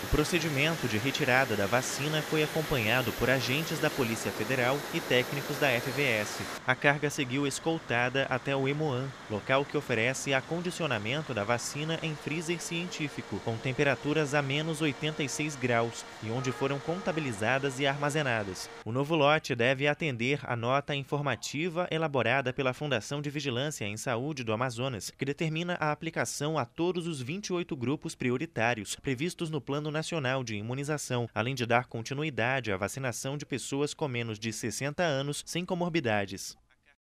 O procedimento de retirada da vacina foi acompanhado por agentes da Polícia Federal e técnicos da FVS. A carga seguiu escoltada até o Emoan, local que oferece acondicionamento da vacina em freezer científico, com temperaturas a menos 86 graus e onde foram contabilizadas e armazenadas. O novo lote deve atender a nota informativa elaborada pela Fundação de Vigilância em Saúde do Amazonas, que determina a aplicação a todos os 28 grupos prioritários previstos no Plano Nacional de Imunização, além de dar continuidade à vacinação de pessoas com menos de 60 anos sem comorbidades.